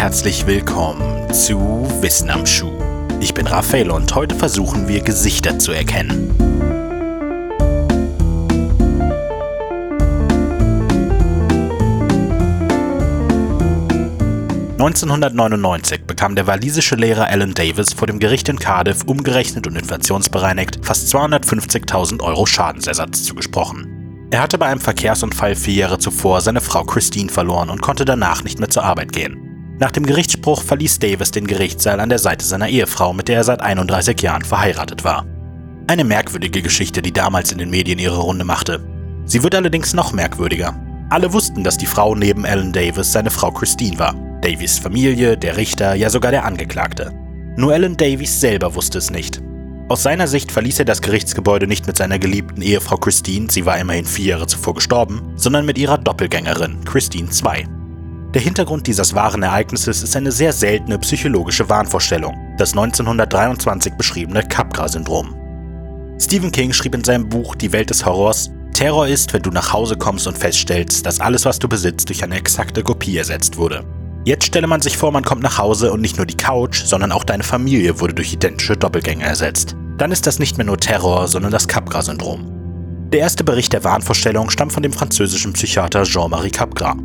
herzlich willkommen zu Wissen am Schuh. Ich bin Raphael und heute versuchen wir Gesichter zu erkennen. (1999) bekam der walisische Lehrer Alan Davis vor dem Gericht in Cardiff umgerechnet und inflationsbereinigt fast 250.000 Euro Schadensersatz zugesprochen. Er hatte bei einem Verkehrsunfall vier Jahre zuvor seine Frau Christine verloren und konnte danach nicht mehr zur Arbeit gehen. Nach dem Gerichtsspruch verließ Davis den Gerichtssaal an der Seite seiner Ehefrau, mit der er seit 31 Jahren verheiratet war. Eine merkwürdige Geschichte, die damals in den Medien ihre Runde machte. Sie wird allerdings noch merkwürdiger. Alle wussten, dass die Frau neben Alan Davis seine Frau Christine war. Davies Familie, der Richter, ja sogar der Angeklagte. Nur Alan Davies selber wusste es nicht. Aus seiner Sicht verließ er das Gerichtsgebäude nicht mit seiner geliebten Ehefrau Christine, sie war immerhin vier Jahre zuvor gestorben, sondern mit ihrer Doppelgängerin, Christine II. Der Hintergrund dieses wahren Ereignisses ist eine sehr seltene psychologische Wahnvorstellung, das 1923 beschriebene Capgras-Syndrom. Stephen King schrieb in seinem Buch Die Welt des Horrors, Terror ist, wenn du nach Hause kommst und feststellst, dass alles, was du besitzt, durch eine exakte Kopie ersetzt wurde. Jetzt stelle man sich vor, man kommt nach Hause und nicht nur die Couch, sondern auch deine Familie wurde durch identische Doppelgänger ersetzt dann ist das nicht mehr nur Terror, sondern das Capgras-Syndrom. Der erste Bericht der Wahnvorstellung stammt von dem französischen Psychiater Jean-Marie Capgras.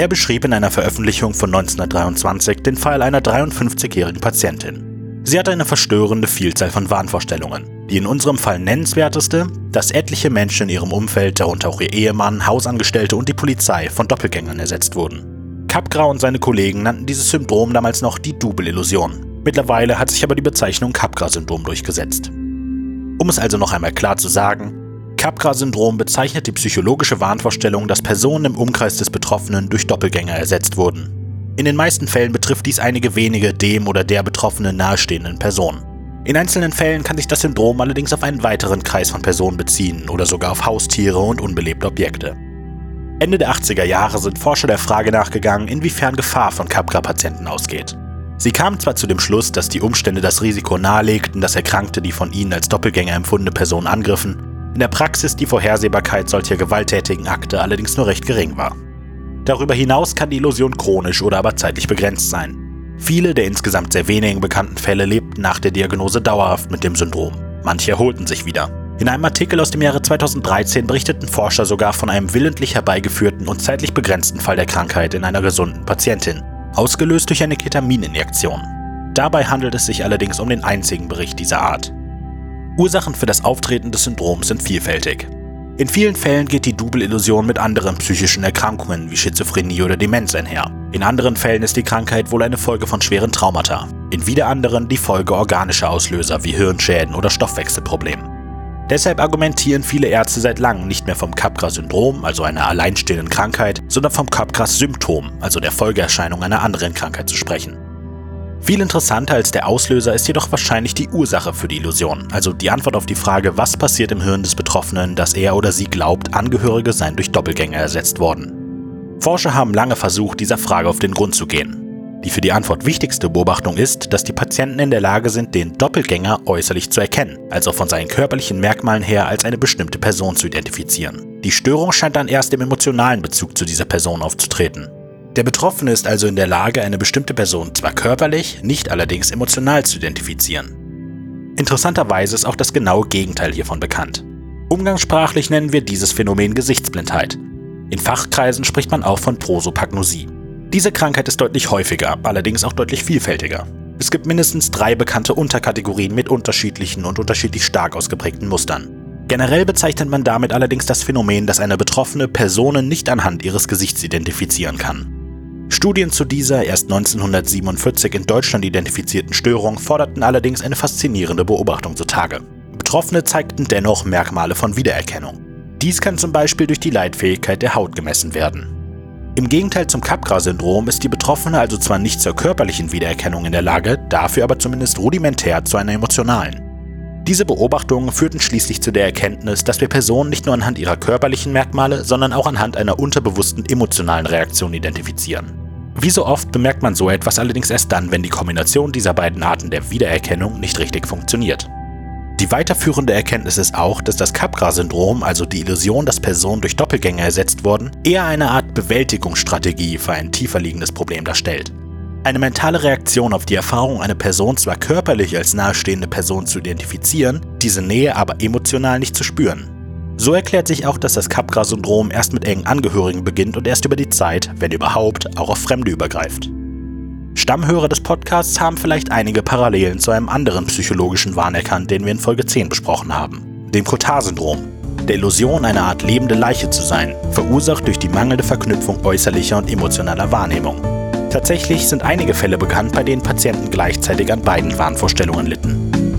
Er beschrieb in einer Veröffentlichung von 1923 den Fall einer 53-jährigen Patientin. Sie hatte eine verstörende Vielzahl von Wahnvorstellungen. Die in unserem Fall nennenswerteste, dass etliche Menschen in ihrem Umfeld, darunter auch ihr Ehemann, Hausangestellte und die Polizei, von Doppelgängern ersetzt wurden. Capgras und seine Kollegen nannten dieses Syndrom damals noch die Double-Illusion. Mittlerweile hat sich aber die Bezeichnung Capgras-Syndrom durchgesetzt. Um es also noch einmal klar zu sagen, Capgras-Syndrom bezeichnet die psychologische Wahnvorstellung, dass Personen im Umkreis des Betroffenen durch Doppelgänger ersetzt wurden. In den meisten Fällen betrifft dies einige wenige dem oder der Betroffenen nahestehenden Personen. In einzelnen Fällen kann sich das Syndrom allerdings auf einen weiteren Kreis von Personen beziehen oder sogar auf Haustiere und unbelebte Objekte. Ende der 80er Jahre sind Forscher der Frage nachgegangen, inwiefern Gefahr von Capgras-Patienten ausgeht. Sie kamen zwar zu dem Schluss, dass die Umstände das Risiko nahelegten, dass Erkrankte die von ihnen als Doppelgänger empfundene Person angriffen, in der Praxis die Vorhersehbarkeit solcher gewalttätigen Akte allerdings nur recht gering war. Darüber hinaus kann die Illusion chronisch oder aber zeitlich begrenzt sein. Viele der insgesamt sehr wenigen bekannten Fälle lebten nach der Diagnose dauerhaft mit dem Syndrom. Manche erholten sich wieder. In einem Artikel aus dem Jahre 2013 berichteten Forscher sogar von einem willentlich herbeigeführten und zeitlich begrenzten Fall der Krankheit in einer gesunden Patientin, ausgelöst durch eine Ketamininjektion. Dabei handelt es sich allerdings um den einzigen Bericht dieser Art. Ursachen für das Auftreten des Syndroms sind vielfältig. In vielen Fällen geht die Double-Illusion mit anderen psychischen Erkrankungen wie Schizophrenie oder Demenz einher. In anderen Fällen ist die Krankheit wohl eine Folge von schweren Traumata. In wieder anderen die Folge organischer Auslöser wie Hirnschäden oder Stoffwechselproblemen. Deshalb argumentieren viele Ärzte seit langem nicht mehr vom Capgras-Syndrom, also einer alleinstehenden Krankheit, sondern vom Capgras-Symptom, also der Folgeerscheinung einer anderen Krankheit zu sprechen. Viel interessanter als der Auslöser ist jedoch wahrscheinlich die Ursache für die Illusion, also die Antwort auf die Frage, was passiert im Hirn des Betroffenen, dass er oder sie glaubt, Angehörige seien durch Doppelgänger ersetzt worden. Forscher haben lange versucht, dieser Frage auf den Grund zu gehen. Die für die Antwort wichtigste Beobachtung ist, dass die Patienten in der Lage sind, den Doppelgänger äußerlich zu erkennen, also von seinen körperlichen Merkmalen her als eine bestimmte Person zu identifizieren. Die Störung scheint dann erst im emotionalen Bezug zu dieser Person aufzutreten. Der Betroffene ist also in der Lage, eine bestimmte Person zwar körperlich, nicht allerdings emotional zu identifizieren. Interessanterweise ist auch das genaue Gegenteil hiervon bekannt. Umgangssprachlich nennen wir dieses Phänomen Gesichtsblindheit. In Fachkreisen spricht man auch von Prosopagnosie. Diese Krankheit ist deutlich häufiger, allerdings auch deutlich vielfältiger. Es gibt mindestens drei bekannte Unterkategorien mit unterschiedlichen und unterschiedlich stark ausgeprägten Mustern. Generell bezeichnet man damit allerdings das Phänomen, dass eine betroffene Personen nicht anhand ihres Gesichts identifizieren kann. Studien zu dieser erst 1947 in Deutschland identifizierten Störung forderten allerdings eine faszinierende Beobachtung zutage. Betroffene zeigten dennoch Merkmale von Wiedererkennung. Dies kann zum Beispiel durch die Leitfähigkeit der Haut gemessen werden. Im Gegenteil zum Capgras-Syndrom ist die Betroffene also zwar nicht zur körperlichen Wiedererkennung in der Lage, dafür aber zumindest rudimentär zu einer emotionalen. Diese Beobachtungen führten schließlich zu der Erkenntnis, dass wir Personen nicht nur anhand ihrer körperlichen Merkmale, sondern auch anhand einer unterbewussten emotionalen Reaktion identifizieren. Wie so oft bemerkt man so etwas allerdings erst dann, wenn die Kombination dieser beiden Arten der Wiedererkennung nicht richtig funktioniert. Die weiterführende Erkenntnis ist auch, dass das Capgras-Syndrom, also die Illusion, dass Personen durch Doppelgänger ersetzt wurden, eher eine Art Bewältigungsstrategie für ein tiefer liegendes Problem darstellt. Eine mentale Reaktion auf die Erfahrung, eine Person zwar körperlich als nahestehende Person zu identifizieren, diese Nähe aber emotional nicht zu spüren. So erklärt sich auch, dass das Capgras-Syndrom erst mit engen Angehörigen beginnt und erst über die Zeit, wenn überhaupt, auch auf Fremde übergreift. Stammhörer des Podcasts haben vielleicht einige Parallelen zu einem anderen psychologischen Wahn erkannt, den wir in Folge 10 besprochen haben, dem Cotard-Syndrom, der Illusion, eine Art lebende Leiche zu sein, verursacht durch die mangelnde Verknüpfung äußerlicher und emotionaler Wahrnehmung. Tatsächlich sind einige Fälle bekannt, bei denen Patienten gleichzeitig an beiden Wahnvorstellungen litten.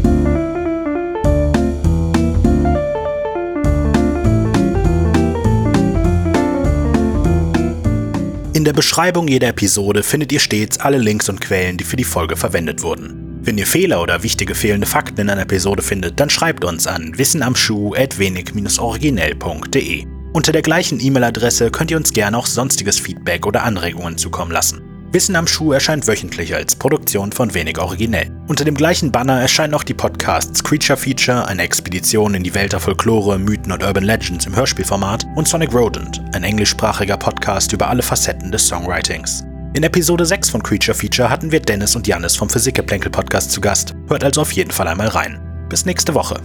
In der Beschreibung jeder Episode findet ihr stets alle Links und Quellen, die für die Folge verwendet wurden. Wenn ihr Fehler oder wichtige fehlende Fakten in einer Episode findet, dann schreibt uns an wissenamschuh.wenig-originell.de. Unter der gleichen E-Mail-Adresse könnt ihr uns gerne auch sonstiges Feedback oder Anregungen zukommen lassen. Wissen am Schuh erscheint wöchentlich als Produktion von Wenig Originell. Unter dem gleichen Banner erscheinen auch die Podcasts Creature Feature, eine Expedition in die Welt der Folklore, Mythen und Urban Legends im Hörspielformat und Sonic Rodent, ein englischsprachiger Podcast über alle Facetten des Songwritings. In Episode 6 von Creature Feature hatten wir Dennis und Jannis vom Physikgeplänkel Podcast zu Gast. Hört also auf jeden Fall einmal rein. Bis nächste Woche.